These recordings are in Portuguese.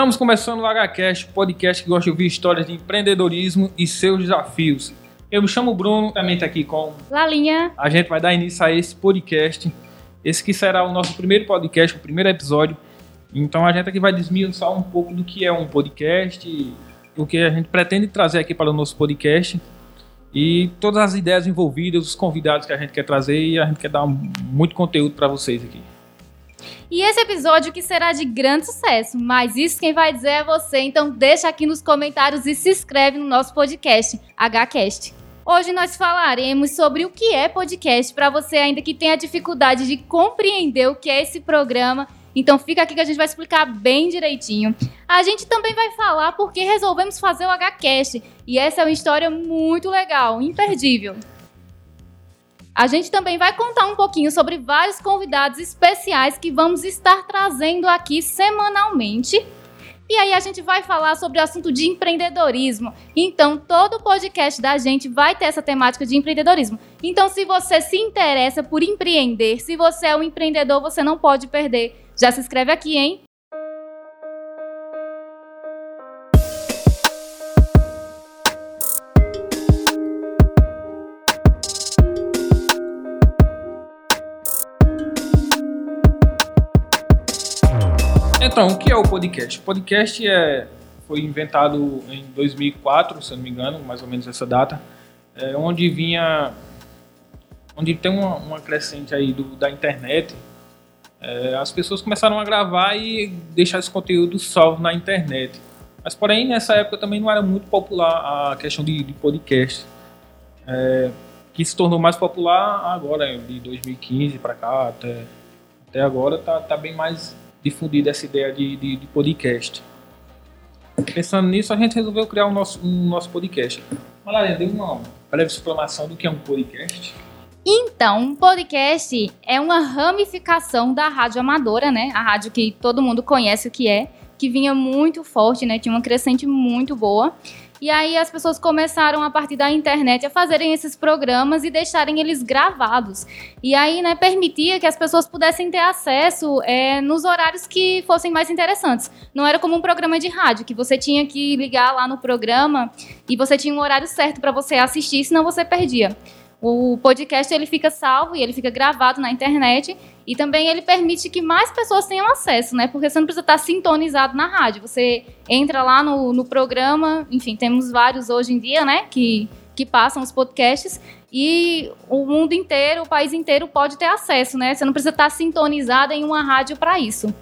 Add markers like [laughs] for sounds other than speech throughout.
Estamos começando o HCast, podcast que gosta de ouvir histórias de empreendedorismo e seus desafios. Eu me chamo Bruno, também está aqui com Lalinha. A gente vai dar início a esse podcast. Esse que será o nosso primeiro podcast, o primeiro episódio. Então a gente aqui vai desmiuçar um pouco do que é um podcast, o que a gente pretende trazer aqui para o nosso podcast e todas as ideias envolvidas, os convidados que a gente quer trazer e a gente quer dar muito conteúdo para vocês aqui. E esse episódio que será de grande sucesso, mas isso quem vai dizer é você, então deixa aqui nos comentários e se inscreve no nosso podcast, HCast. Hoje nós falaremos sobre o que é podcast para você ainda que tenha dificuldade de compreender o que é esse programa. Então fica aqui que a gente vai explicar bem direitinho. A gente também vai falar porque resolvemos fazer o HCast e essa é uma história muito legal, imperdível. A gente também vai contar um pouquinho sobre vários convidados especiais que vamos estar trazendo aqui semanalmente. E aí a gente vai falar sobre o assunto de empreendedorismo. Então, todo o podcast da gente vai ter essa temática de empreendedorismo. Então, se você se interessa por empreender, se você é um empreendedor, você não pode perder. Já se inscreve aqui, hein? Então, o que é o podcast? O podcast é, foi inventado em 2004, se não me engano, mais ou menos essa data, é, onde vinha, onde tem uma, uma crescente aí do, da internet, é, as pessoas começaram a gravar e deixar esse conteúdo salvo na internet. Mas, porém, nessa época também não era muito popular a questão de, de podcast, é, que se tornou mais popular agora, de 2015 para cá, até, até agora, tá, tá bem mais difundida essa ideia de, de, de, podcast. Pensando nisso, a gente resolveu criar um nosso, um nosso podcast. Malária, dê uma breve explanação do que é um podcast. Então, um podcast é uma ramificação da rádio amadora, né? A rádio que todo mundo conhece o que é, que vinha muito forte, né? Tinha uma crescente muito boa. E aí as pessoas começaram a partir da internet a fazerem esses programas e deixarem eles gravados. E aí, né, permitia que as pessoas pudessem ter acesso é, nos horários que fossem mais interessantes. Não era como um programa de rádio, que você tinha que ligar lá no programa e você tinha um horário certo para você assistir, senão você perdia. O podcast ele fica salvo e ele fica gravado na internet e também ele permite que mais pessoas tenham acesso, né? Porque você não precisa estar sintonizado na rádio. Você entra lá no, no programa, enfim, temos vários hoje em dia, né? Que, que passam os podcasts e o mundo inteiro, o país inteiro pode ter acesso, né? Você não precisa estar sintonizado em uma rádio para isso.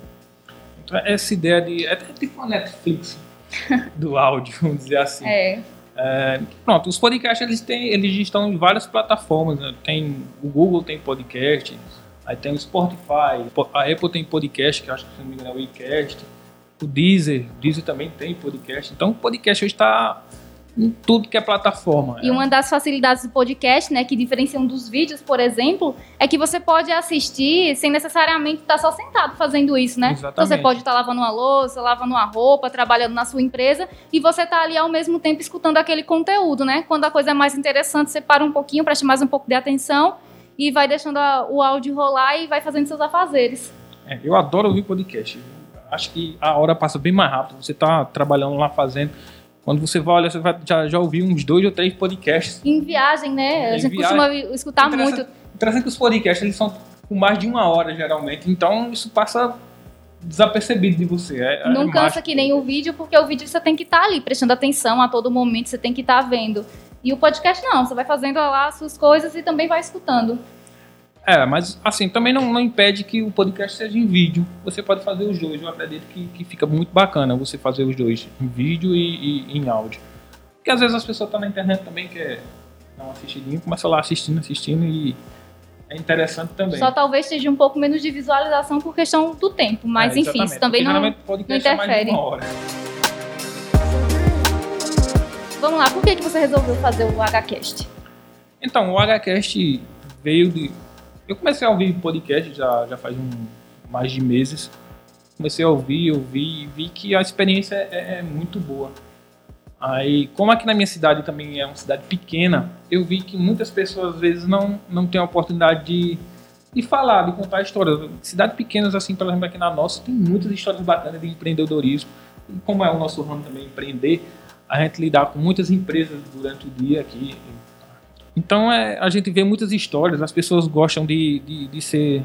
Essa ideia de. É tipo uma Netflix [laughs] do áudio, vamos dizer assim. É. É, pronto, os podcasts eles, têm, eles estão em várias plataformas. Né? Tem, o Google tem podcast, aí tem o Spotify, a Apple tem podcast, que acho que se não me engano é o iCast, o Deezer, o Deezer também tem podcast. Então o podcast hoje está em tudo que é plataforma. E uma das facilidades do podcast, né, que diferenciam dos vídeos, por exemplo, é que você pode assistir sem necessariamente estar só sentado fazendo isso, né? Exatamente. Você pode estar lavando uma louça, lavando uma roupa, trabalhando na sua empresa e você está ali ao mesmo tempo escutando aquele conteúdo, né? Quando a coisa é mais interessante, você para um pouquinho, preste mais um pouco de atenção e vai deixando a, o áudio rolar e vai fazendo seus afazeres. É, eu adoro ouvir podcast. Acho que a hora passa bem mais rápido. Você está trabalhando lá fazendo quando você vai olhar, você vai, já, já ouviu uns dois ou três podcasts. Em viagem, né? Em a gente viagem. costuma escutar muito. Interessante que os podcasts eles são com mais de uma hora, geralmente. Então, isso passa desapercebido de você. É, é Não é cansa mágico. que nem o vídeo, porque o vídeo você tem que estar tá ali prestando atenção a todo momento, você tem que estar tá vendo. E o podcast não, você vai fazendo lá as suas coisas e também vai escutando. É, mas assim, também não, não, impede que o podcast seja em vídeo. Você pode fazer os dois. Eu acredito que, que fica muito bacana você fazer os dois, em vídeo e, e em áudio. Porque às vezes as pessoas estão tá na internet também, quer dar uma assistidinha, começa lá assistindo, assistindo e é interessante também. Só talvez seja um pouco menos de visualização por questão do tempo, mas é, enfim, isso também não, não interfere. Vamos lá, por que, que você resolveu fazer o HCast? Então, o HCast veio de eu comecei a ouvir podcast já, já faz um, mais de meses. Comecei a ouvir, ouvir e vi que a experiência é, é muito boa. Aí, como aqui na minha cidade também é uma cidade pequena, eu vi que muitas pessoas às vezes não, não têm a oportunidade de, de falar, de contar histórias. Cidades pequenas, assim, por exemplo, aqui na nossa, tem muitas histórias bacanas de empreendedorismo. E como é o nosso ramo também empreender, a gente lidar com muitas empresas durante o dia aqui. Então é, a gente vê muitas histórias, as pessoas gostam de, de, de ser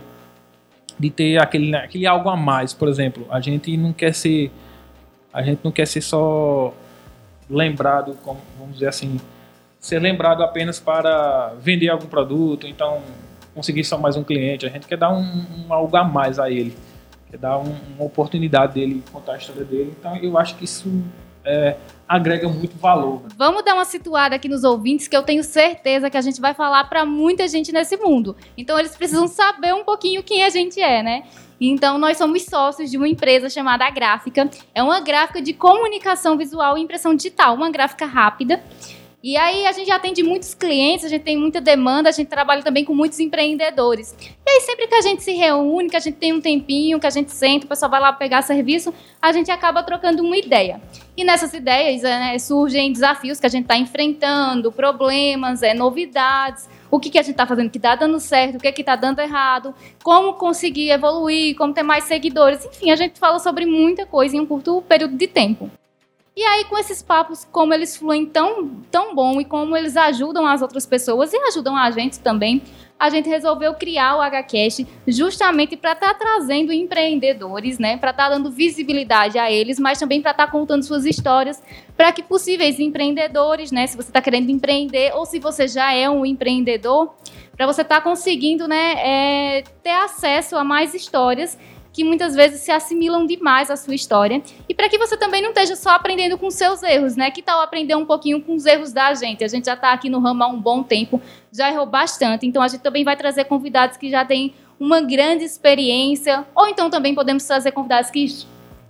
de ter aquele, aquele algo a mais, por exemplo. A gente não quer ser a gente não quer ser só lembrado, como, vamos dizer assim, ser lembrado apenas para vender algum produto, então conseguir só mais um cliente. A gente quer dar um, um algo a mais a ele, quer dar um, uma oportunidade dele contar a história dele. Então eu acho que isso é, agrega muito valor. Né? Vamos dar uma situada aqui nos ouvintes que eu tenho certeza que a gente vai falar para muita gente nesse mundo. Então eles precisam saber um pouquinho quem a gente é, né? Então, nós somos sócios de uma empresa chamada Gráfica. É uma gráfica de comunicação visual e impressão digital, uma gráfica rápida. E aí a gente atende muitos clientes, a gente tem muita demanda, a gente trabalha também com muitos empreendedores. E aí sempre que a gente se reúne, que a gente tem um tempinho, que a gente senta, o pessoal vai lá pegar serviço, a gente acaba trocando uma ideia. E nessas ideias né, surgem desafios que a gente está enfrentando, problemas, é, novidades, o que, que a gente está fazendo que está dando certo, o que está dando errado, como conseguir evoluir, como ter mais seguidores. Enfim, a gente fala sobre muita coisa em um curto período de tempo. E aí, com esses papos, como eles fluem tão, tão bom e como eles ajudam as outras pessoas e ajudam a gente também, a gente resolveu criar o HCast justamente para estar tá trazendo empreendedores, né? Para estar tá dando visibilidade a eles, mas também para estar tá contando suas histórias para que possíveis empreendedores, né? Se você está querendo empreender ou se você já é um empreendedor, para você estar tá conseguindo, né? É, ter acesso a mais histórias que muitas vezes se assimilam demais à sua história. E para que você também não esteja só aprendendo com seus erros, né? Que tal aprender um pouquinho com os erros da gente? A gente já está aqui no ramo há um bom tempo, já errou bastante. Então a gente também vai trazer convidados que já têm uma grande experiência, ou então também podemos trazer convidados que,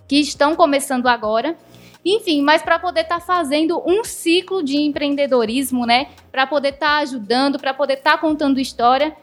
que estão começando agora. Enfim, mas para poder estar tá fazendo um ciclo de empreendedorismo, né? Para poder estar tá ajudando, para poder estar tá contando história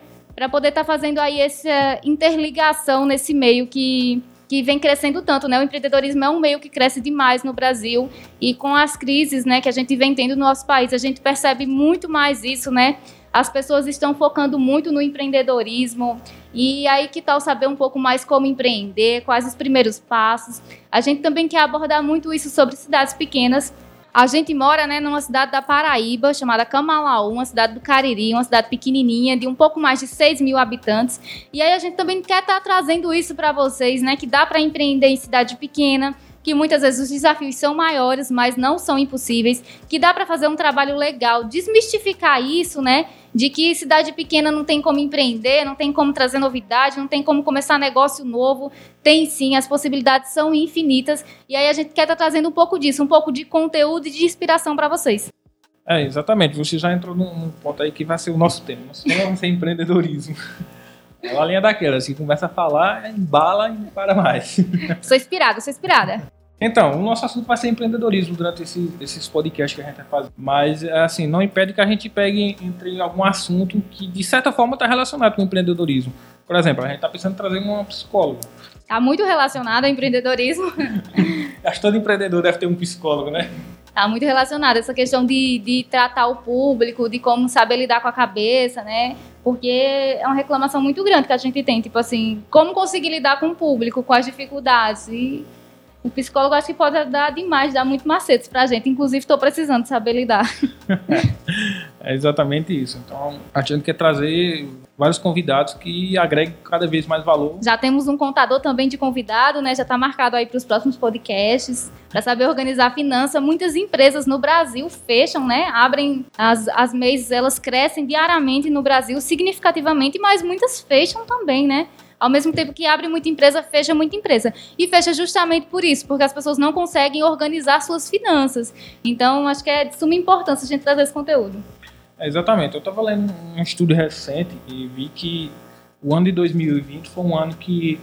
para poder estar tá fazendo aí essa interligação nesse meio que, que vem crescendo tanto, né? O empreendedorismo é um meio que cresce demais no Brasil e com as crises, né, que a gente vem tendo no nosso país, a gente percebe muito mais isso, né? As pessoas estão focando muito no empreendedorismo. E aí, que tal saber um pouco mais como empreender, quais os primeiros passos? A gente também quer abordar muito isso sobre cidades pequenas, a gente mora né, numa cidade da Paraíba, chamada Camalaú, uma cidade do Cariri, uma cidade pequenininha, de um pouco mais de 6 mil habitantes. E aí a gente também quer estar tá trazendo isso para vocês, né? Que dá para empreender em cidade pequena, que muitas vezes os desafios são maiores, mas não são impossíveis, que dá para fazer um trabalho legal, desmistificar isso, né? De que cidade pequena não tem como empreender, não tem como trazer novidade, não tem como começar negócio novo. Tem sim, as possibilidades são infinitas. E aí a gente quer estar tá trazendo um pouco disso, um pouco de conteúdo e de inspiração para vocês. É, exatamente. Você já entrou num ponto aí que vai ser o nosso tema. Nosso tema vai ser empreendedorismo. [laughs] É uma linha daquela, assim, começa a falar, embala e não para mais. [laughs] Sou inspirada, sou inspirada. Então, o nosso assunto vai ser empreendedorismo durante esse, esses podcasts que a gente vai fazer. Mas, assim, não impede que a gente pegue entre algum assunto que, de certa forma, está relacionado com o empreendedorismo. Por exemplo, a gente está pensando em trazer uma psicóloga. Está muito relacionado ao empreendedorismo. Acho que todo empreendedor deve ter um psicólogo, né? Está muito relacionado essa questão de, de tratar o público, de como saber lidar com a cabeça, né? Porque é uma reclamação muito grande que a gente tem, tipo assim, como conseguir lidar com o público, com as dificuldades. E o psicólogo acho que pode dar demais, dar muito macetes pra gente. Inclusive, estou precisando saber lidar. [laughs] é exatamente isso. Então, a gente quer trazer vários convidados que agreguem cada vez mais valor. Já temos um contador também de convidado, né? Já está marcado aí para os próximos podcasts. Para saber organizar a finança, muitas empresas no Brasil fecham, né? Abrem as, as meses, elas crescem diariamente no Brasil, significativamente, mas muitas fecham também, né? Ao mesmo tempo que abre muita empresa, fecha muita empresa. E fecha justamente por isso, porque as pessoas não conseguem organizar suas finanças. Então, acho que é de suma importância a gente trazer esse conteúdo. É, exatamente. Eu estava lendo um estudo recente e vi que o ano de 2020 foi um ano que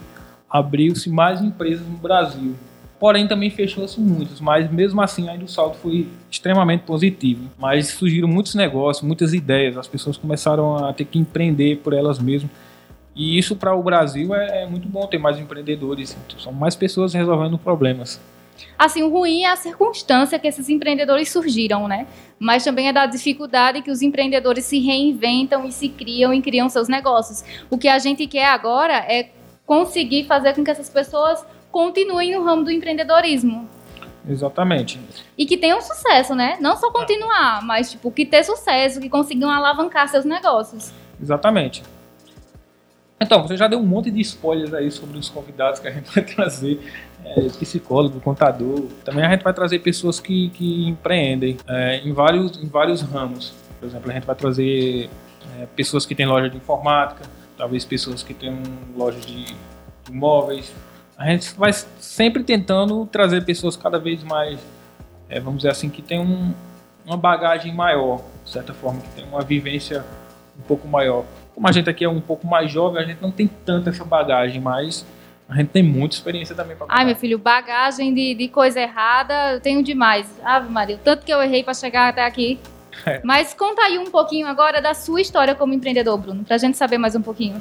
abriu-se mais empresas no Brasil. Porém, também fechou-se muitas, mas mesmo assim ainda o saldo foi extremamente positivo. Mas surgiram muitos negócios, muitas ideias, as pessoas começaram a ter que empreender por elas mesmas. E isso para o Brasil é, é, muito bom ter mais empreendedores, são mais pessoas resolvendo problemas. Assim, o ruim é a circunstância que esses empreendedores surgiram, né? Mas também é da dificuldade que os empreendedores se reinventam e se criam e criam seus negócios. O que a gente quer agora é conseguir fazer com que essas pessoas continuem no ramo do empreendedorismo. Exatamente. E que tenham sucesso, né? Não só continuar, mas tipo, que ter sucesso, que consigam alavancar seus negócios. Exatamente. Então, você já deu um monte de spoilers aí sobre os convidados que a gente vai [laughs] trazer. É, psicólogo, contador. Também a gente vai trazer pessoas que, que empreendem é, em, vários, em vários ramos. Por exemplo, a gente vai trazer é, pessoas que têm loja de informática, talvez pessoas que têm loja de imóveis. A gente vai sempre tentando trazer pessoas cada vez mais, é, vamos dizer assim, que tem um, uma bagagem maior, de certa forma, que tem uma vivência um pouco maior. Como a gente aqui é um pouco mais jovem, a gente não tem tanta essa bagagem, mas a gente tem muita experiência também para Ai, meu filho, bagagem de, de coisa errada eu tenho demais. Ave Maria, o tanto que eu errei para chegar até aqui. É. Mas conta aí um pouquinho agora da sua história como empreendedor, Bruno, para a gente saber mais um pouquinho.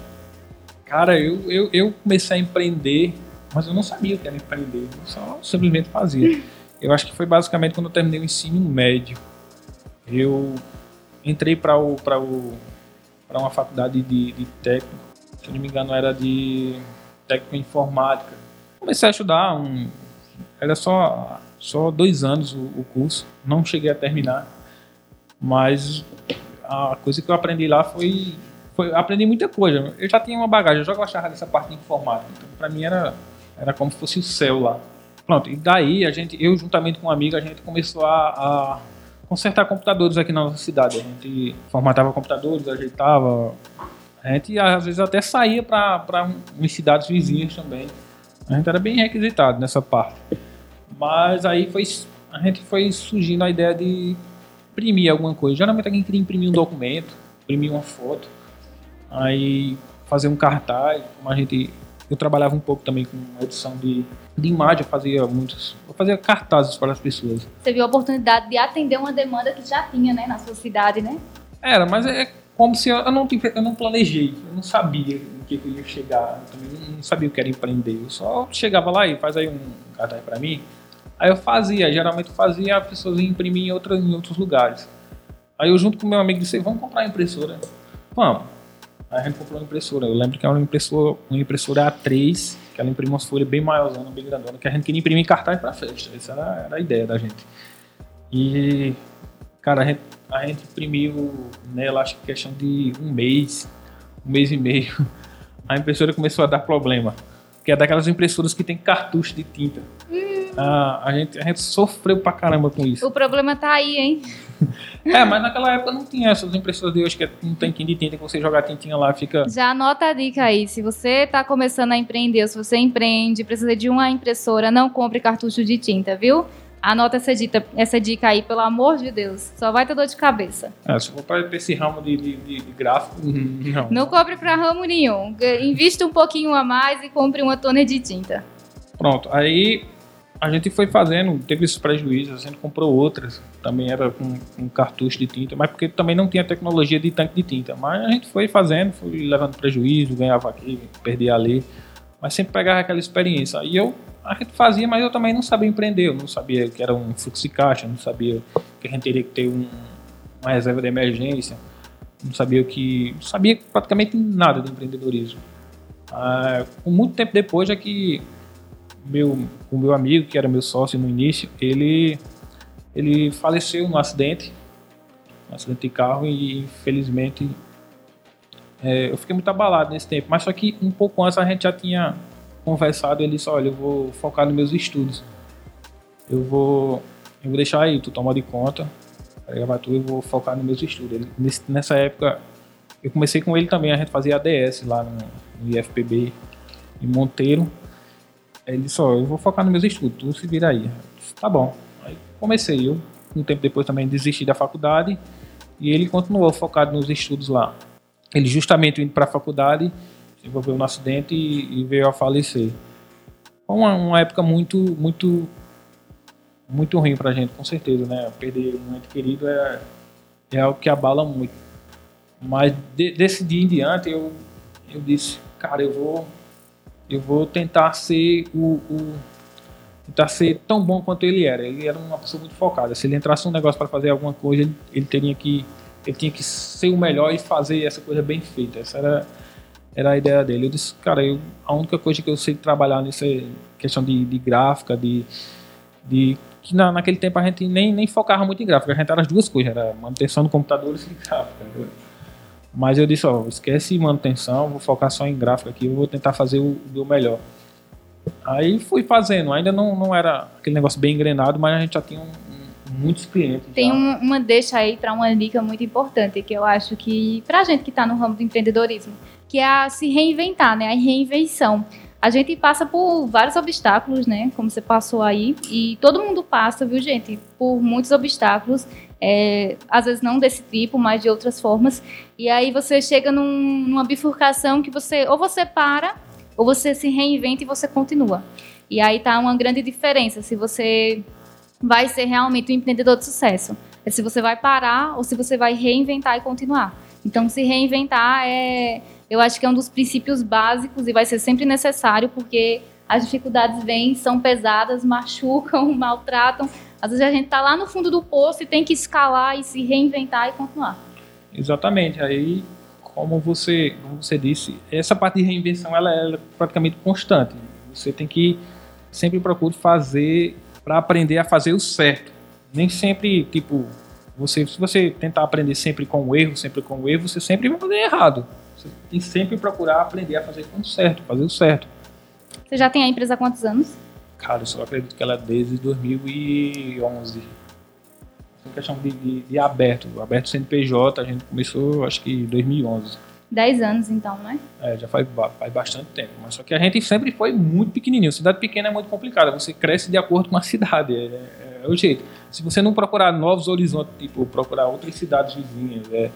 Cara, eu, eu, eu comecei a empreender, mas eu não sabia o que era empreender, eu só simplesmente fazia. [laughs] Eu acho que foi basicamente quando eu terminei o ensino médio. Eu entrei para o, o para uma faculdade de, de técnico, se não me engano era de técnico em informática. Comecei a estudar, um, era só, só dois anos o, o curso, não cheguei a terminar, mas a coisa que eu aprendi lá foi, foi aprendi muita coisa. Eu já tinha uma bagagem, eu já gostava dessa parte de informática, então para mim era, era como se fosse o céu lá. Pronto, e daí a gente, eu juntamente com um amigo, a gente começou a, a consertar computadores aqui na nossa cidade. A gente formatava computadores, ajeitava. A gente às vezes até saía para umas cidades vizinhas também. A gente era bem requisitado nessa parte. Mas aí foi, a gente foi surgindo a ideia de imprimir alguma coisa. Geralmente alguém queria imprimir um documento, imprimir uma foto, aí fazer um cartaz, como a gente eu trabalhava um pouco também com edição de, de imagem, eu fazia muitos. Eu fazia cartazes para as pessoas. Você viu a oportunidade de atender uma demanda que já tinha, né, na sua cidade, né? Era, mas é como se eu, eu não, eu não planejei, eu não sabia o que, eu ia chegar, eu também não sabia o que era empreender. Eu só chegava lá e faz aí um cartaz para mim. Aí eu fazia, geralmente fazia, as pessoas imprimir em, outra, em outros lugares. Aí eu junto com meu amigo disse, vamos comprar impressora. Vamos. Aí a gente comprou uma impressora. Eu lembro que era uma impressora, uma impressora A3, que ela imprime umas folhas bem maiorzona, bem grandona, que a gente queria imprimir cartaz para festa. Essa era, era, a ideia da gente. E, cara, a gente, a gente imprimiu nela, acho que questão de um mês, um mês e meio. [laughs] A impressora começou a dar problema. Que é daquelas impressoras que tem cartucho de tinta. Hum. Ah, a, gente, a gente sofreu pra caramba com isso. O problema tá aí, hein? [laughs] É, mas naquela época não tinha essas impressoras de hoje que é um tanquinho de tinta que você joga a tintinha lá fica. Já anota a dica aí. Se você está começando a empreender, se você empreende, precisa de uma impressora, não compre cartucho de tinta, viu? Anota essa dica, essa dica aí, pelo amor de Deus. Só vai ter dor de cabeça. É, se for para esse ramo de, de, de, de gráfico, [laughs] não. Não compre para ramo nenhum. Invista um pouquinho a mais e compre uma toner de tinta. Pronto. Aí a gente foi fazendo, teve esses prejuízos, a gente comprou outras, também era com, com cartucho de tinta, mas porque também não tinha tecnologia de tanque de tinta. Mas a gente foi fazendo, foi levando prejuízo, ganhava aqui, perdia ali, mas sempre pegava aquela experiência. E eu, a gente fazia, mas eu também não sabia empreender, eu não sabia que era um fluxo de caixa, não sabia que a gente teria que ter um, uma reserva de emergência, não sabia o que. Sabia praticamente nada de empreendedorismo. Ah, muito tempo depois é que meu, o meu amigo, que era meu sócio no início, ele, ele faleceu num acidente, um acidente de carro, e infelizmente é, eu fiquei muito abalado nesse tempo. Mas só que um pouco antes a gente já tinha conversado, ele disse, olha, eu vou focar nos meus estudos. Eu vou, eu vou deixar aí, tu toma de conta, gravar tudo, eu vou focar nos meus estudos. Ele, nesse, nessa época, eu comecei com ele também, a gente fazia ADS lá no, no IFPB em Monteiro. Ele disse, eu vou focar nos meus estudos, tu se vira aí. Disse, tá bom. Aí comecei, eu, um tempo depois também desisti da faculdade e ele continuou focado nos estudos lá. Ele justamente indo para a faculdade, se envolveu no acidente e, e veio a falecer. Foi uma, uma, época muito, muito, muito ruim pra gente, com certeza, né? Perder um ente querido é, é algo que abala muito. Mas de, desse dia em diante eu, eu disse, cara, eu vou eu vou tentar ser o, o, tentar ser tão bom quanto ele era. Ele era uma pessoa muito focada. Se ele entrasse um negócio para fazer alguma coisa, ele, ele, teria que ele tinha que ser o melhor e fazer essa coisa bem feita. Essa era era a ideia dele. Eu disse, cara, eu, a única coisa que eu sei trabalhar nessa questão de, de gráfica, de, de que na, naquele tempo a gente nem, nem focava muito em gráfica, a gente era as duas coisas, era manutenção do computador e gráfica. Mas eu disse, ó, esquece manutenção, vou focar só em gráfica aqui, eu vou tentar fazer o meu melhor. Aí fui fazendo, ainda não, não era aquele negócio bem engrenado, mas a gente já tinha um, um, muitos clientes. Tem um, uma deixa aí para uma dica muito importante que eu acho que para a gente que está no ramo do empreendedorismo, que é a se reinventar, né? A reinvenção. A gente passa por vários obstáculos, né? Como você passou aí, e todo mundo passa, viu, gente? Por muitos obstáculos, é, às vezes não desse tipo, mas de outras formas. E aí você chega num, numa bifurcação que você ou você para ou você se reinventa e você continua. E aí tá uma grande diferença se você vai ser realmente um empreendedor de sucesso. É se você vai parar ou se você vai reinventar e continuar. Então, se reinventar é, eu acho que é um dos princípios básicos e vai ser sempre necessário porque as dificuldades vêm, são pesadas, machucam, [laughs] maltratam. Às vezes a gente está lá no fundo do poço e tem que escalar e se reinventar e continuar. Exatamente. Aí como você, como você disse, essa parte de reinvenção ela, ela é praticamente constante. Você tem que sempre procurar fazer para aprender a fazer o certo. Nem sempre, tipo, você, se você tentar aprender sempre com o erro, sempre com o erro, você sempre vai fazer errado. Você tem sempre procurar aprender a fazer com o certo, fazer o certo. Você já tem a empresa há quantos anos? Cara, eu só acredito que ela é desde 2011 em questão de, de, de, aberto. Aberto CNPJ, a gente começou, acho que em 2011. 10 anos, então, né? É, já faz, faz bastante tempo. Mas só que a gente sempre foi muito pequenininho. Cidade pequena é muito complicada. Você cresce de acordo com a [laughs] cidade. É, é, é o jeito. Se você não procurar novos horizontes, tipo, procurar outras cidades vizinhas, é,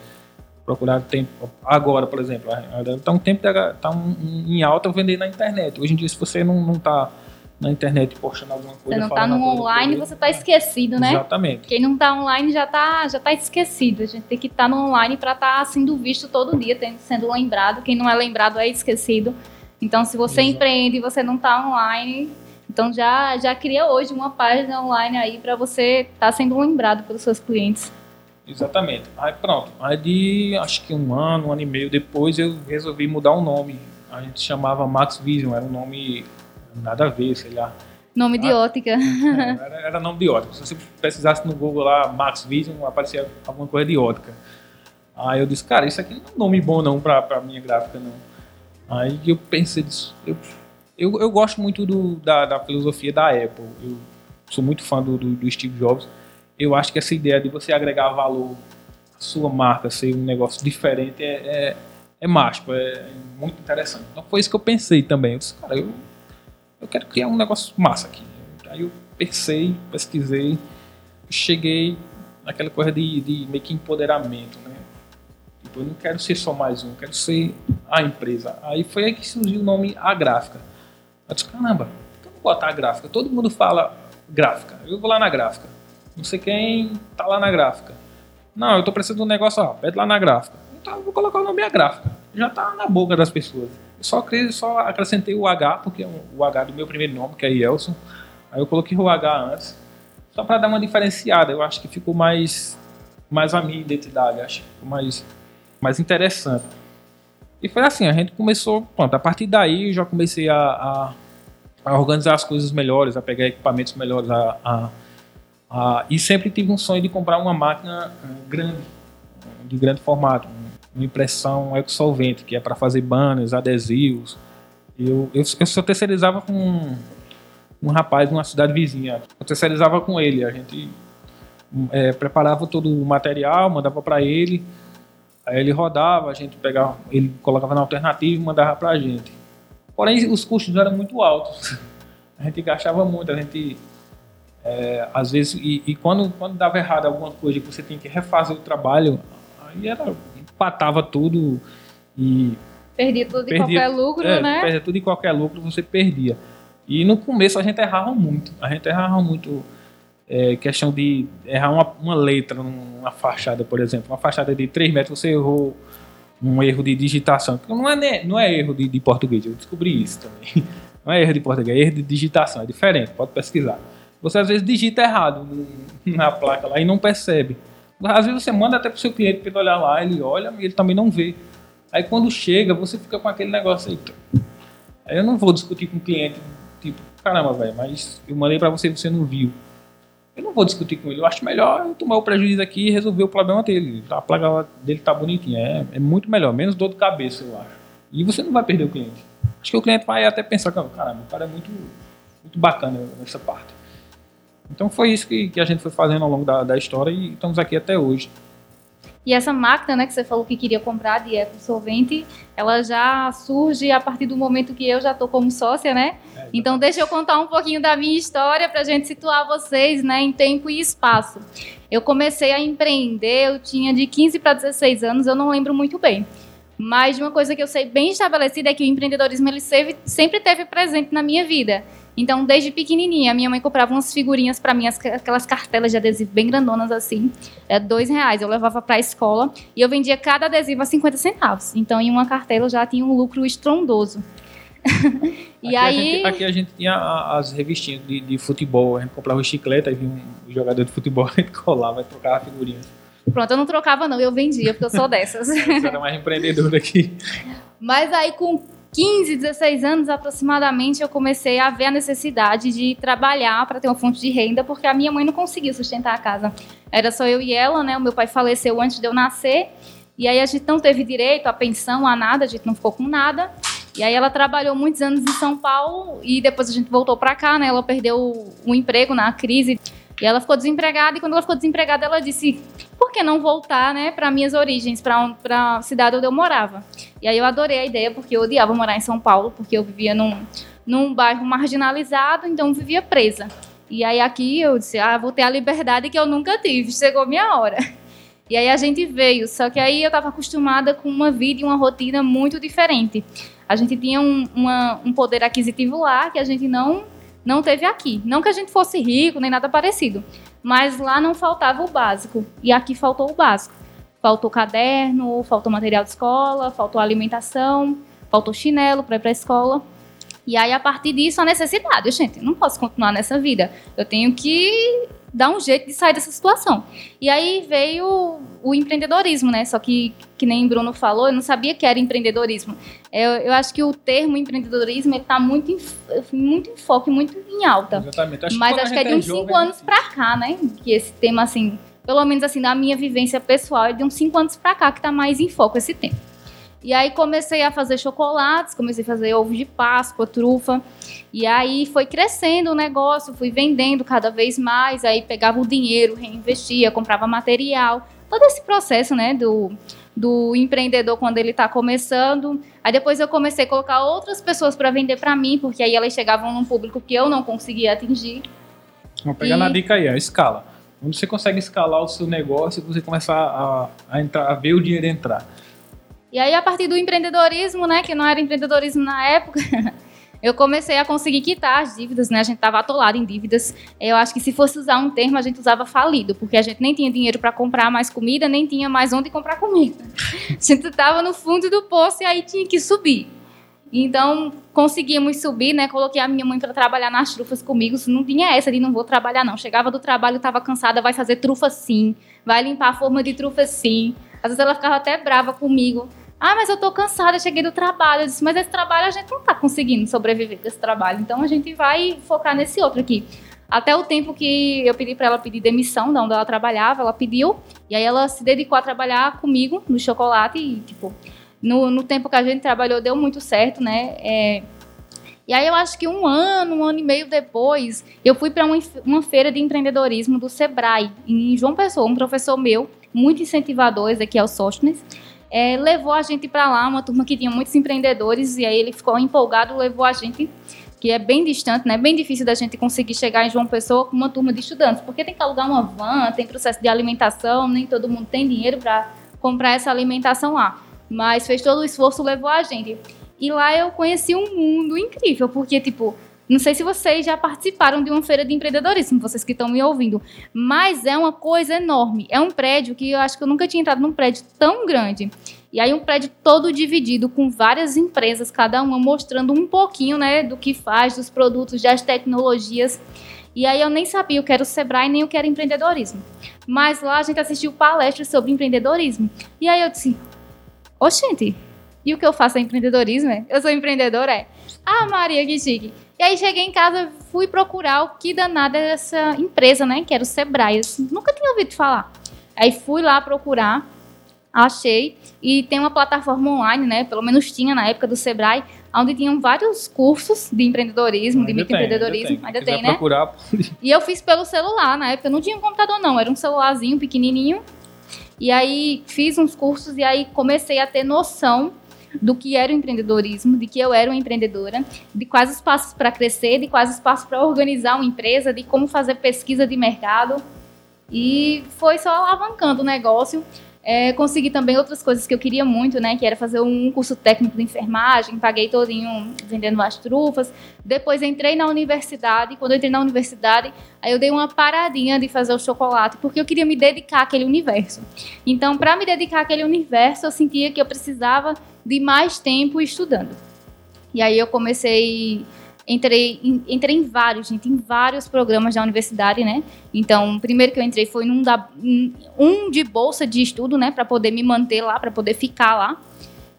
procurar tempo. Agora, por exemplo, está um tempo tá um, um, em alta vender na internet. Hoje em dia, se você não, não tá na internet postando alguma coisa. Você não está no online, você está esquecido, né? Exatamente. Quem não está online já está já tá esquecido. A gente tem que estar tá no online para estar tá sendo visto todo dia, sendo lembrado. Quem não é lembrado é esquecido. Então, se você Exato. empreende e você não está online, então já, já cria hoje uma página online aí para você estar tá sendo lembrado pelos seus clientes. Exatamente. Aí pronto. Aí de acho que um ano, um ano e meio depois eu resolvi mudar o nome. A gente chamava Max Vision, era um nome nada a ver, sei lá. Nome de ah, ótica. É, era, era, nome de ótica. Se você pesquisasse no Google lá, Max Vision, aparecia alguma coisa de ótica. Aí eu disse, cara, isso aqui não é um nome bom não pra, pra minha gráfica, não. Aí eu pensei disso. Eu, eu, eu gosto muito do, da, da filosofia da Apple. Eu sou muito fã do, do, do Steve Jobs. Eu acho que essa ideia de você agregar valor à sua marca, ser um negócio diferente, é, é, é mágico, é muito interessante. Então foi isso que eu pensei também. Eu disse, cara, eu eu quero criar um negócio massa aqui. Aí eu pensei, pesquisei, cheguei naquela coisa de, de meio que empoderamento, né? Tipo, eu não quero ser só mais um, quero ser a empresa. Aí foi aí que surgiu o nome A Gráfica. Eu disse, caramba, por que eu botar a gráfica? Todo mundo fala gráfica. Eu vou lá na gráfica. Não sei quem tá lá na gráfica. Não, eu tô precisando de um negócio, ó, pede lá na gráfica. Então eu vou colocar o nome A Gráfica. Já tá na boca das pessoas. Só, só acrescentei o H, porque é o H do meu primeiro nome, que é Yelson. Aí eu coloquei o H antes, só para dar uma diferenciada. Eu acho que ficou mais, mais a minha identidade, acho que ficou mais, mais interessante. E foi assim, a gente começou, pronto, a partir daí eu já comecei a, a, a organizar as coisas melhores, a pegar equipamentos melhores, a, a, a, e sempre tive um sonho de comprar uma máquina eh, grande, de grande formato, uma impressão ecosolvente, que é para fazer banners, adesivos. Eu, eu, eu só terceirizava com um, um rapaz de uma cidade vizinha. Eu terceirizava com ele. A gente é, preparava todo o material, mandava para ele. Aí ele rodava, a gente pegava, ele colocava na alternativa e mandava para a gente. Porém, os custos eram muito altos. [laughs] A gente gastava muito, a gente é, às vezes e, e, quando quando dava errado alguma coisa que você tinha que refazer o trabalho, aí era empatava tudo e. Perdia tudo perdia, qualquer lucro, é, né? Perdia tudo e qualquer lucro, você perdia. E no começo a gente errava muito. A gente errava muito. É, questão de errar uma, uma letra numa fachada, por exemplo. Uma fachada de 3 metros, você errou um erro de digitação. Não é, não é erro de, de português, eu descobri isso também. [laughs] Não é erro de português, é erro de digitação, é diferente, pode pesquisar. Você às vezes digita errado na placa lá e não percebe. Às vezes você manda até pro seu cliente para ele olhar lá, ele olha e ele também não vê. Aí quando chega, você fica com aquele negócio aí. Aí eu não vou discutir com o cliente, tipo, caramba, velho, mas eu mandei pra você e você não viu. Eu não vou discutir com ele. Eu acho melhor eu tomar o prejuízo aqui e resolver o problema dele. A placa dele tá bonitinha. É, é muito melhor. Menos dor de cabeça, eu acho. E você não vai perder o cliente. Acho que o cliente vai até pensar, caramba, o cara é muito, muito bacana nessa parte. Então foi isso que, que a gente foi fazendo ao longo da, da história e estamos aqui até hoje. E essa máquina, né, que você falou que queria comprar de ecosolvente, ela já surge a partir do momento que eu já estou como sócia, né? É, então deixa eu contar um pouquinho da minha história para a gente situar vocês, né, em tempo e espaço. Eu comecei a empreender, eu tinha de 15 para 16 anos, eu não lembro muito bem. Mas uma coisa que eu sei bem estabelecida é que o empreendedorismo ele sempre teve presente na minha vida. Então, desde pequenininha, minha mãe comprava umas figurinhas para mim, aquelas cartelas de adesivo bem grandonas assim, é dois reais. Eu levava para a escola e eu vendia cada adesivo a 50 centavos. Então, em uma cartela eu já tinha um lucro estrondoso. [laughs] e aqui aí... A gente, aqui a gente tinha as revistinhas de, de futebol, a gente comprava chicleta e vinha um jogador de futebol, [laughs] a gente colava e trocava figurinhas. Pronto, eu não trocava não, eu vendia, porque eu sou [laughs] dessas. Você era mais empreendedora aqui. Mas aí com 15, 16 anos aproximadamente, eu comecei a ver a necessidade de trabalhar para ter uma fonte de renda, porque a minha mãe não conseguia sustentar a casa. Era só eu e ela, né? O meu pai faleceu antes de eu nascer, e aí a gente não teve direito à pensão, a nada, a gente não ficou com nada. E aí ela trabalhou muitos anos em São Paulo e depois a gente voltou para cá, né? Ela perdeu o emprego na crise e ela ficou desempregada. E quando ela ficou desempregada, ela disse: por que não voltar, né, para minhas origens, para a cidade onde eu morava? E aí eu adorei a ideia, porque eu odiava morar em São Paulo, porque eu vivia num, num bairro marginalizado, então vivia presa. E aí aqui eu disse: ah, vou ter a liberdade que eu nunca tive. Chegou minha hora. E aí a gente veio, só que aí eu estava acostumada com uma vida e uma rotina muito diferente. A gente tinha um, uma, um poder aquisitivo lá que a gente não não teve aqui. Não que a gente fosse rico nem nada parecido, mas lá não faltava o básico e aqui faltou o básico. Faltou caderno, faltou material de escola, faltou alimentação, faltou chinelo para ir para a escola. E aí, a partir disso, a necessidade. Gente, não posso continuar nessa vida. Eu tenho que dar um jeito de sair dessa situação. E aí veio o empreendedorismo, né? Só que, que nem Bruno falou, eu não sabia que era empreendedorismo. Eu, eu acho que o termo empreendedorismo está muito, em, muito em foco, muito em alta. Exatamente. Acho Mas acho que é de uns é cinco anos para cá, né? Que esse tema, assim, pelo menos assim, na minha vivência pessoal, é de uns cinco anos para cá que está mais em foco esse tema. E aí comecei a fazer chocolates, comecei a fazer ovo de Páscoa, trufa. E aí foi crescendo o negócio, fui vendendo cada vez mais, aí pegava o dinheiro, reinvestia, comprava material. Todo esse processo, né, do, do empreendedor quando ele está começando. Aí depois eu comecei a colocar outras pessoas para vender para mim, porque aí elas chegavam num público que eu não conseguia atingir. Vamos pegar e... na dica aí, a escala. Quando você consegue escalar o seu negócio, você começa a, a, entrar, a ver o dinheiro entrar. E aí, a partir do empreendedorismo, né, que não era empreendedorismo na época, [laughs] eu comecei a conseguir quitar as dívidas, né? A gente estava atolado em dívidas. Eu acho que se fosse usar um termo, a gente usava falido, porque a gente nem tinha dinheiro para comprar mais comida, nem tinha mais onde comprar comida. [laughs] A gente estava no fundo do poço e aí tinha que subir. Então, conseguimos subir, né? Coloquei a minha mãe para trabalhar nas trufas comigo. Não tinha essa de não vou trabalhar, não. Chegava do trabalho, estava cansada, vai fazer trufa sim, vai limpar a forma de trufa sim. Às vezes ela ficava até brava comigo. Ah, mas eu tô cansada, cheguei do trabalho. Eu disse, mas esse trabalho a gente não tá conseguindo sobreviver desse trabalho. Então a gente vai focar nesse outro aqui. Até o tempo que eu pedi para ela pedir demissão da onde ela trabalhava, ela pediu. E aí ela se dedicou a trabalhar comigo no chocolate. E, tipo, no, no tempo que a gente trabalhou, deu muito certo, né? É, e aí eu acho que um ano, um ano e meio depois, eu fui para uma, uma feira de empreendedorismo do Sebrae, em João Pessoa, um professor meu, muito incentivador, aqui é o Sostnes é, levou a gente para lá, uma turma que tinha muitos empreendedores, e aí ele ficou empolgado, levou a gente, que é bem distante, né? Bem difícil da gente conseguir chegar em João Pessoa com uma turma de estudantes, porque tem que alugar uma van, tem processo de alimentação, nem todo mundo tem dinheiro para comprar essa alimentação lá. Mas fez todo o esforço, levou a gente. E lá eu conheci um mundo incrível, porque, tipo, não sei se vocês já participaram de uma feira de empreendedorismo, vocês que estão me ouvindo, mas é uma coisa enorme. É um prédio que eu acho que eu nunca tinha entrado num prédio tão grande. E aí um prédio todo dividido com várias empresas, cada uma mostrando um pouquinho, né, do que faz, dos produtos, das tecnologias. E aí eu nem sabia o que era o Sebrae, nem o que era empreendedorismo. Mas lá a gente assistiu palestras sobre empreendedorismo. E aí eu disse, oxente, e o que eu faço é empreendedorismo? É? Eu sou empreendedora? É. Ah, Maria, que chique. E aí cheguei em casa, fui procurar o que danada era essa empresa, né? Que era o Sebrae. Eu nunca tinha ouvido falar. Aí fui lá procurar, achei. E tem uma plataforma online, né? Pelo menos tinha na época do Sebrae, onde tinham vários cursos de empreendedorismo, de microempreendedorismo. Ainda, ainda tem, né? Procurar. E eu fiz pelo celular, na época não tinha um computador não, era um celularzinho pequenininho. E aí fiz uns cursos e aí comecei a ter noção do que era o empreendedorismo, de que eu era uma empreendedora, de quais os passos para crescer, de quais os passos para organizar uma empresa, de como fazer pesquisa de mercado. E foi só alavancando o negócio. É, consegui também outras coisas que eu queria muito, né? Que era fazer um curso técnico de enfermagem, paguei todinho vendendo as trufas. Depois entrei na universidade. Quando eu entrei na universidade, aí eu dei uma paradinha de fazer o chocolate, porque eu queria me dedicar àquele universo. Então, para me dedicar àquele universo, eu sentia que eu precisava de mais tempo estudando. E aí eu comecei entrei em, entrei em vários, gente, em vários programas da universidade, né? Então, primeiro que eu entrei foi num da, um de bolsa de estudo, né, para poder me manter lá, para poder ficar lá.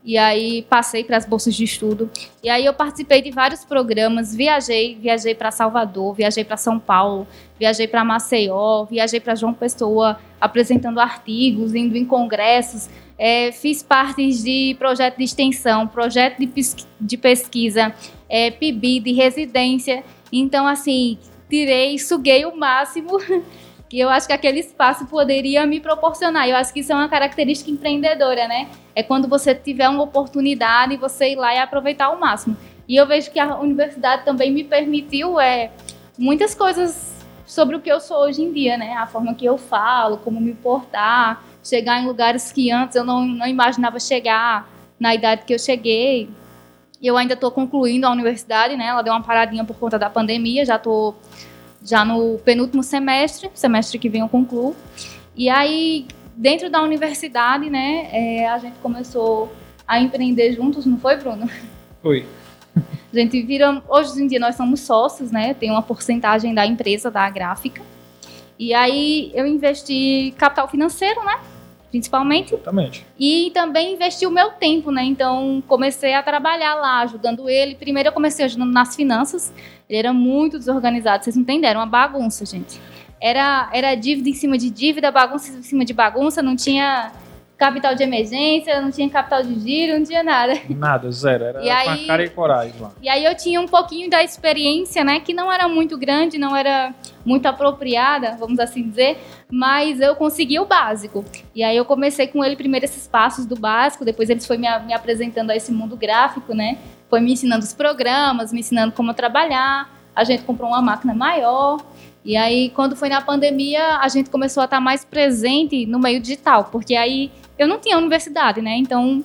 E aí passei para as bolsas de estudo. E aí eu participei de vários programas, viajei, viajei para Salvador, viajei para São Paulo, viajei para Maceió, viajei para João Pessoa, apresentando artigos, indo em congressos, é, fiz parte de projeto de extensão, projeto de, de pesquisa, é, PIB, de residência. Então, assim, tirei, suguei o máximo [laughs] que eu acho que aquele espaço poderia me proporcionar. Eu acho que isso é uma característica empreendedora, né? É quando você tiver uma oportunidade, você ir lá e aproveitar ao máximo. E eu vejo que a universidade também me permitiu é, muitas coisas sobre o que eu sou hoje em dia, né? A forma que eu falo, como me portar, chegar em lugares que antes eu não, não imaginava chegar, na idade que eu cheguei. Eu ainda estou concluindo a universidade, né? Ela deu uma paradinha por conta da pandemia, já estou já no penúltimo semestre, semestre que vem eu concluo. E aí, dentro da universidade, né, é, a gente começou a empreender juntos, não foi, Bruno? Foi. A gente vira, hoje em dia nós somos sócios, né? Tem uma porcentagem da empresa da gráfica. E aí eu investi capital financeiro, né? Principalmente. Exatamente. E também investi o meu tempo, né? Então comecei a trabalhar lá, ajudando ele. Primeiro eu comecei ajudando nas finanças. Ele era muito desorganizado, vocês não entenderam, uma bagunça, gente. Era, era dívida em cima de dívida, bagunça em cima de bagunça, não tinha capital de emergência, não tinha capital de giro, não tinha nada. Nada, zero. Era e com aí, a cara e coragem lá. E aí eu tinha um pouquinho da experiência, né? Que não era muito grande, não era muito apropriada, vamos assim dizer, mas eu consegui o básico. E aí eu comecei com ele primeiro esses passos do básico, depois eles foi me, me apresentando a esse mundo gráfico, né? Foi me ensinando os programas, me ensinando como trabalhar. A gente comprou uma máquina maior, e aí, quando foi na pandemia, a gente começou a estar mais presente no meio digital, porque aí eu não tinha universidade, né? Então,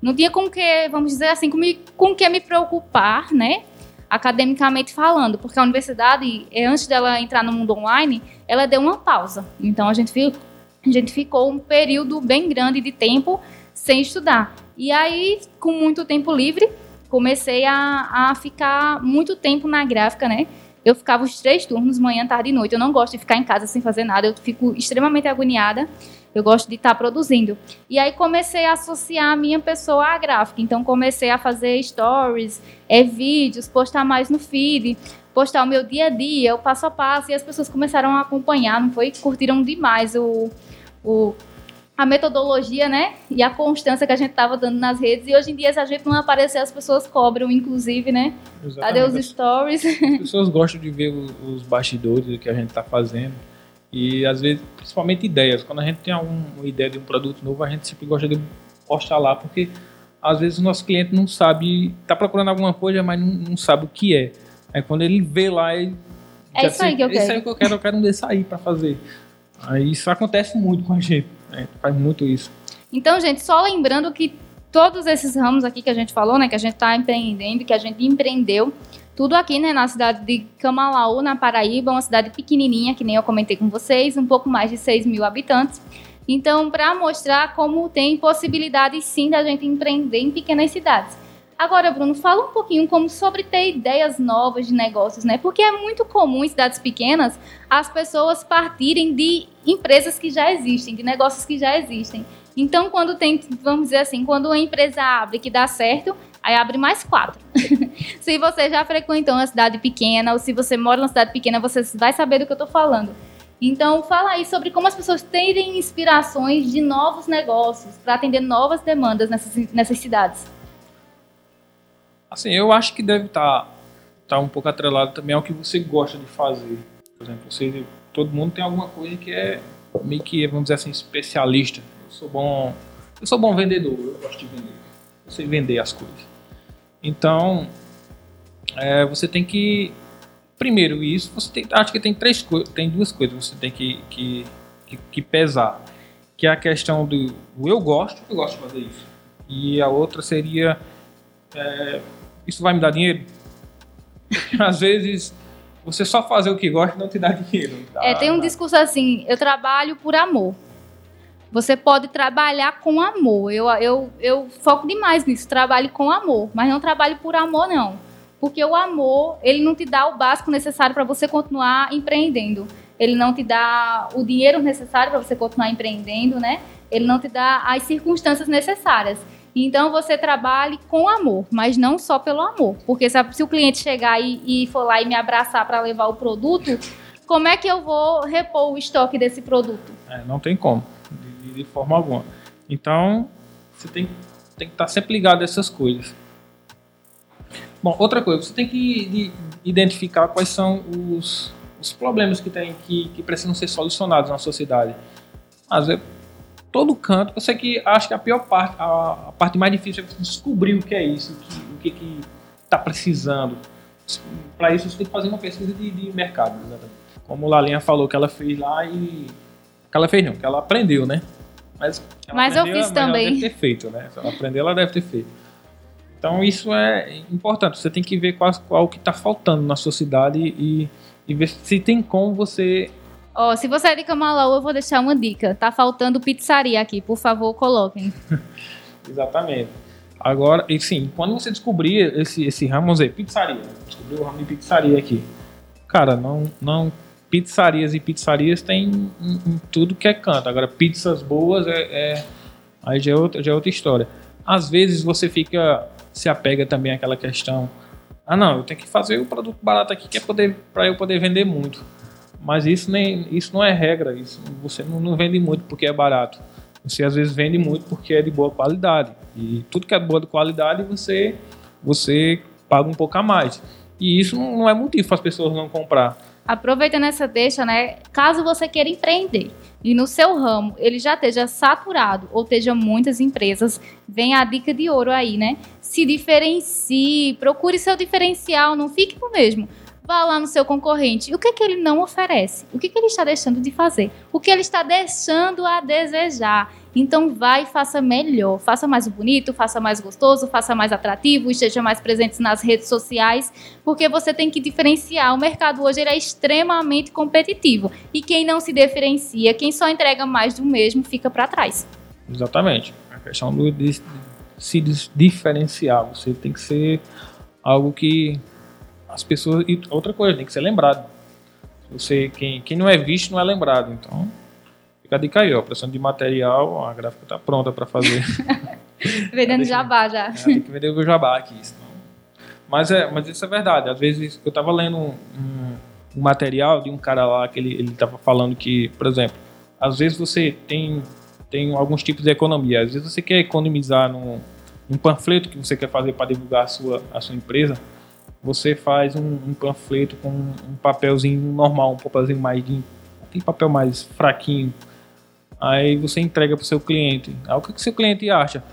não tinha com que, vamos dizer assim, com, me, com que me preocupar, né? Academicamente falando, porque a universidade, eh, antes dela entrar no mundo online, ela deu uma pausa. Então, a gente, ficou, a gente ficou um período bem grande de tempo sem estudar. E aí, com muito tempo livre, comecei a, a ficar muito tempo na gráfica, né? Eu ficava os três turnos, manhã, tarde e noite. Eu não gosto de ficar em casa sem fazer nada. Eu fico extremamente agoniada. Eu gosto de estar produzindo. E aí comecei a associar a minha pessoa à gráfica. Então comecei a fazer stories, é, vídeos, postar mais no feed, postar o meu dia a dia, o passo a passo. E as pessoas começaram a acompanhar, não foi? Curtiram demais o, o a metodologia, né? E a constância que a gente estava dando nas redes. E hoje em dia, se a gente não aparecer, as pessoas cobram, inclusive, né? Exatamente. Cadê os stories? As pessoas gostam de ver os bastidores do que a gente está fazendo. E às vezes, principalmente ideias. Quando a gente tem alguma ideia de um produto novo, a gente sempre gosta de postar lá, porque às vezes o nosso cliente não sabe, está procurando alguma coisa, mas não, não, sabe o que é. Aí quando ele vê lá, ele. É isso aí que eu quero. É isso aí que eu quero, eu quero um desse aí para fazer. Aí isso acontece muito com a gente. Né? Faz muito isso. Então, gente, só lembrando que todos esses ramos aqui que a gente falou, né, que a gente está empreendendo, que a gente empreendeu, tudo aqui, né, na cidade de Camalaú, na Paraíba, uma cidade pequenininha, que nem eu comentei com vocês, um pouco mais de 6 mil habitantes. Então, para mostrar como tem possibilidade sim da gente empreender em pequenas cidades. Agora, Bruno, fala um pouquinho como sobre ter ideias novas de negócios, né? Porque é muito comum em cidades pequenas as pessoas partirem de empresas que já existem, de negócios que já existem. Então, quando tem, vamos dizer assim, quando uma empresa abre que dá certo, aí abre mais quatro. [laughs] se você já frequentou uma cidade pequena ou se você mora numa cidade pequena, você vai saber do que eu tô falando. Então, fala aí sobre como as pessoas terem inspirações de novos negócios para atender novas demandas nessas, nessas cidades. Assim, eu acho que deve estar tá, tá um pouco atrelado também ao que você gosta de fazer. Por exemplo, você, todo mundo tem alguma coisa que é meio que, vamos dizer assim, especialista. Eu sou bom, eu sou bom vendedor, eu gosto de vender. Eu sei vender as coisas. Então, é, você tem que primeiro isso, você tem, acho que tem três tem duas coisas que você tem que, que, que, que pesar, que é a questão do eu gosto, eu gosto de fazer isso, e a outra seria é, isso vai me dar dinheiro? [laughs] Às vezes você só fazer o que gosta não te dá dinheiro. Dá, é, tem um discurso assim, eu trabalho por amor. Você pode trabalhar com amor. Eu, eu, eu foco demais nisso, trabalho com amor, mas não trabalho por amor, não. Porque o amor, ele não te dá o básico necessário para você continuar empreendendo. Ele não te dá o dinheiro necessário para você continuar empreendendo, né? Ele não te dá as circunstâncias necessárias. Então você trabalhe com amor, mas não só pelo amor. Porque sabe, se o cliente chegar e, e for lá e me abraçar para levar o produto, como é que eu vou repor o estoque desse produto? É, não tem como, de, forma alguma. Então, você tem, tem que estar sempre ligado a essas coisas. Bom, outra coisa, você tem que de, identificar quais são os, os problemas que, tem, que, que precisam ser solucionados na sociedade. Às vezes, todo canto. Eu sei que acho que a pior parte, a, a parte mais difícil é descobrir o que é isso, o que, que está precisando. Para isso você tem que fazer uma pesquisa de, de mercado, exatamente. Como a Lalinha falou que ela fez lá e que ela fez não, que ela aprendeu, né? Mas, mas aprendeu, eu fiz também. Ela deve ter feito, né? Se ela aprendeu, ela deve ter feito. Então isso é importante. Você tem que ver qual, qual que está faltando na sua cidade e, e ver se tem como você Ó, se você é de Camalaú, eu vou deixar uma dica. Tá faltando pizzaria aqui, por favor, coloquem. [laughs] Exatamente. Agora, e sim, quando você descobrir esse, esse ramo, vamos dizer, pizzaria, descobrir o ramo de pizzaria aqui. Cara, não, não pizzarias e pizzarias tem em, em tudo que é canto. Agora, pizzas boas é, é aí já é, outra, já é outra história. Às vezes você fica, se apega também àquela questão, ah não, eu tenho que fazer o produto barato aqui que é poder para eu poder vender muito. Mas isso, nem, isso não é regra. Isso, você não, não vende muito porque é barato. Você às vezes vende muito porque é de boa qualidade. E tudo que é boa de qualidade você, você paga um pouco a mais. E isso não é motivo para as pessoas não comprar. Aproveitando essa deixa, né? Caso você queira empreender e no seu ramo ele já esteja saturado ou esteja muitas empresas, vem a dica de ouro aí, né? Se diferencie, procure seu diferencial, não fique no mesmo. Vá lá no seu concorrente. O que, é que ele não oferece? O que, é que ele está deixando de fazer? O que ele está deixando a desejar? Então vai e faça melhor. Faça mais bonito, faça mais gostoso, faça mais atrativo, esteja mais presente nas redes sociais, porque você tem que diferenciar. O mercado hoje é extremamente competitivo. E quem não se diferencia, quem só entrega mais do mesmo, fica para trás. Exatamente. A questão do, de se diferenciar. Você tem que ser algo que as pessoas. E outra coisa, tem que ser lembrado. Você, quem, quem não é visto não é lembrado. Então, fica a dica aí, ó. Pressão de material, a gráfica está pronta para fazer. [laughs] Vendendo jabá já. É, tem que vender o jabá aqui. Senão... Mas, é, mas isso é verdade. Às vezes eu estava lendo um, um, material de um cara lá que ele estava falando que, por exemplo, às vezes você tem, tem alguns tipos de economia. Às vezes você quer economizar num, num panfleto que você quer fazer para divulgar a sua, a sua empresa você faz um, um panfleto com um papelzinho normal, um papelzinho mais de aquele papel mais fraquinho. Aí você entrega para o seu cliente. Aí o que, que seu cliente acha?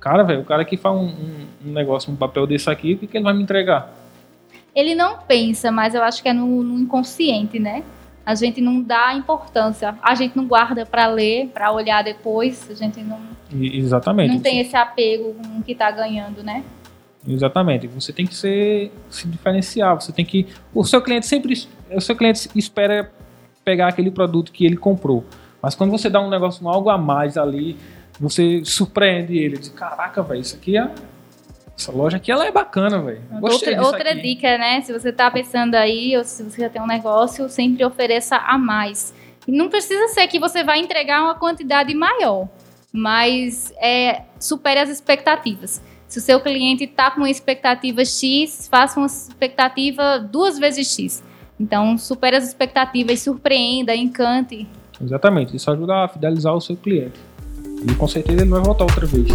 Cara, velho, o cara que faz um, um, um, negócio, um papel desse aqui, o que, que ele vai me entregar? Ele não pensa, mas eu acho que é no, no inconsciente, né? A gente não dá importância, a gente não guarda para ler, para olhar depois, a gente não. Exatamente. Não tem esse apego com o que está ganhando, né? Exatamente. Você tem que ser, se diferenciar. Você tem que. O seu cliente sempre. O seu cliente espera pegar aquele produto que ele comprou. Mas quando você dá um negócio, um algo a mais ali, você surpreende ele. Diz, caraca, velho, isso aqui é. Essa loja aqui ela é bacana, velho. Outra, outra dica, né? Se você tá pensando aí, ou se você já tem um negócio, sempre ofereça a mais. E não precisa ser que você vai entregar uma quantidade maior, mas é, supere as expectativas. Se o seu cliente está com uma expectativa X, faça uma expectativa duas vezes X. Então, supere as expectativas, surpreenda, encante. Exatamente, isso ajuda a fidelizar o seu cliente. E com certeza ele vai voltar outra vez.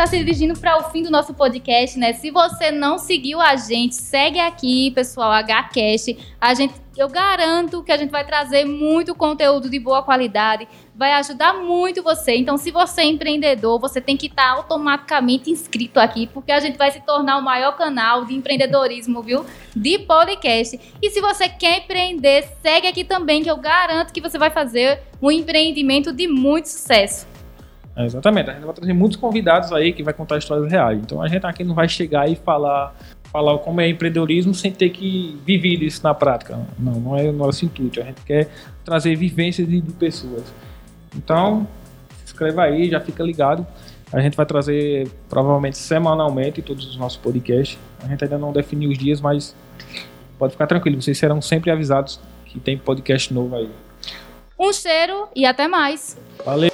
Estar se dirigindo para o fim do nosso podcast, né? Se você não seguiu a gente, segue aqui, pessoal, HCast. A gente, eu garanto que a gente vai trazer muito conteúdo de boa qualidade, vai ajudar muito você. Então, se você é empreendedor, você tem que estar automaticamente inscrito aqui, porque a gente vai se tornar o maior canal de empreendedorismo, viu? De podcast. E se você quer empreender, segue aqui também, que eu garanto que você vai fazer um empreendimento de muito sucesso. É, exatamente, a gente vai trazer muitos convidados aí que vai contar histórias reais. Então a gente aqui não vai chegar e falar, falar como é empreendedorismo sem ter que viver isso na prática. Não, não é o nosso intuito. A gente quer trazer vivências de, de pessoas. Então, se inscreva aí, já fica ligado. A gente vai trazer provavelmente semanalmente todos os nossos podcasts. A gente ainda não definiu os dias, mas pode ficar tranquilo, vocês serão sempre avisados que tem podcast novo aí. Um cheiro e até mais. Valeu!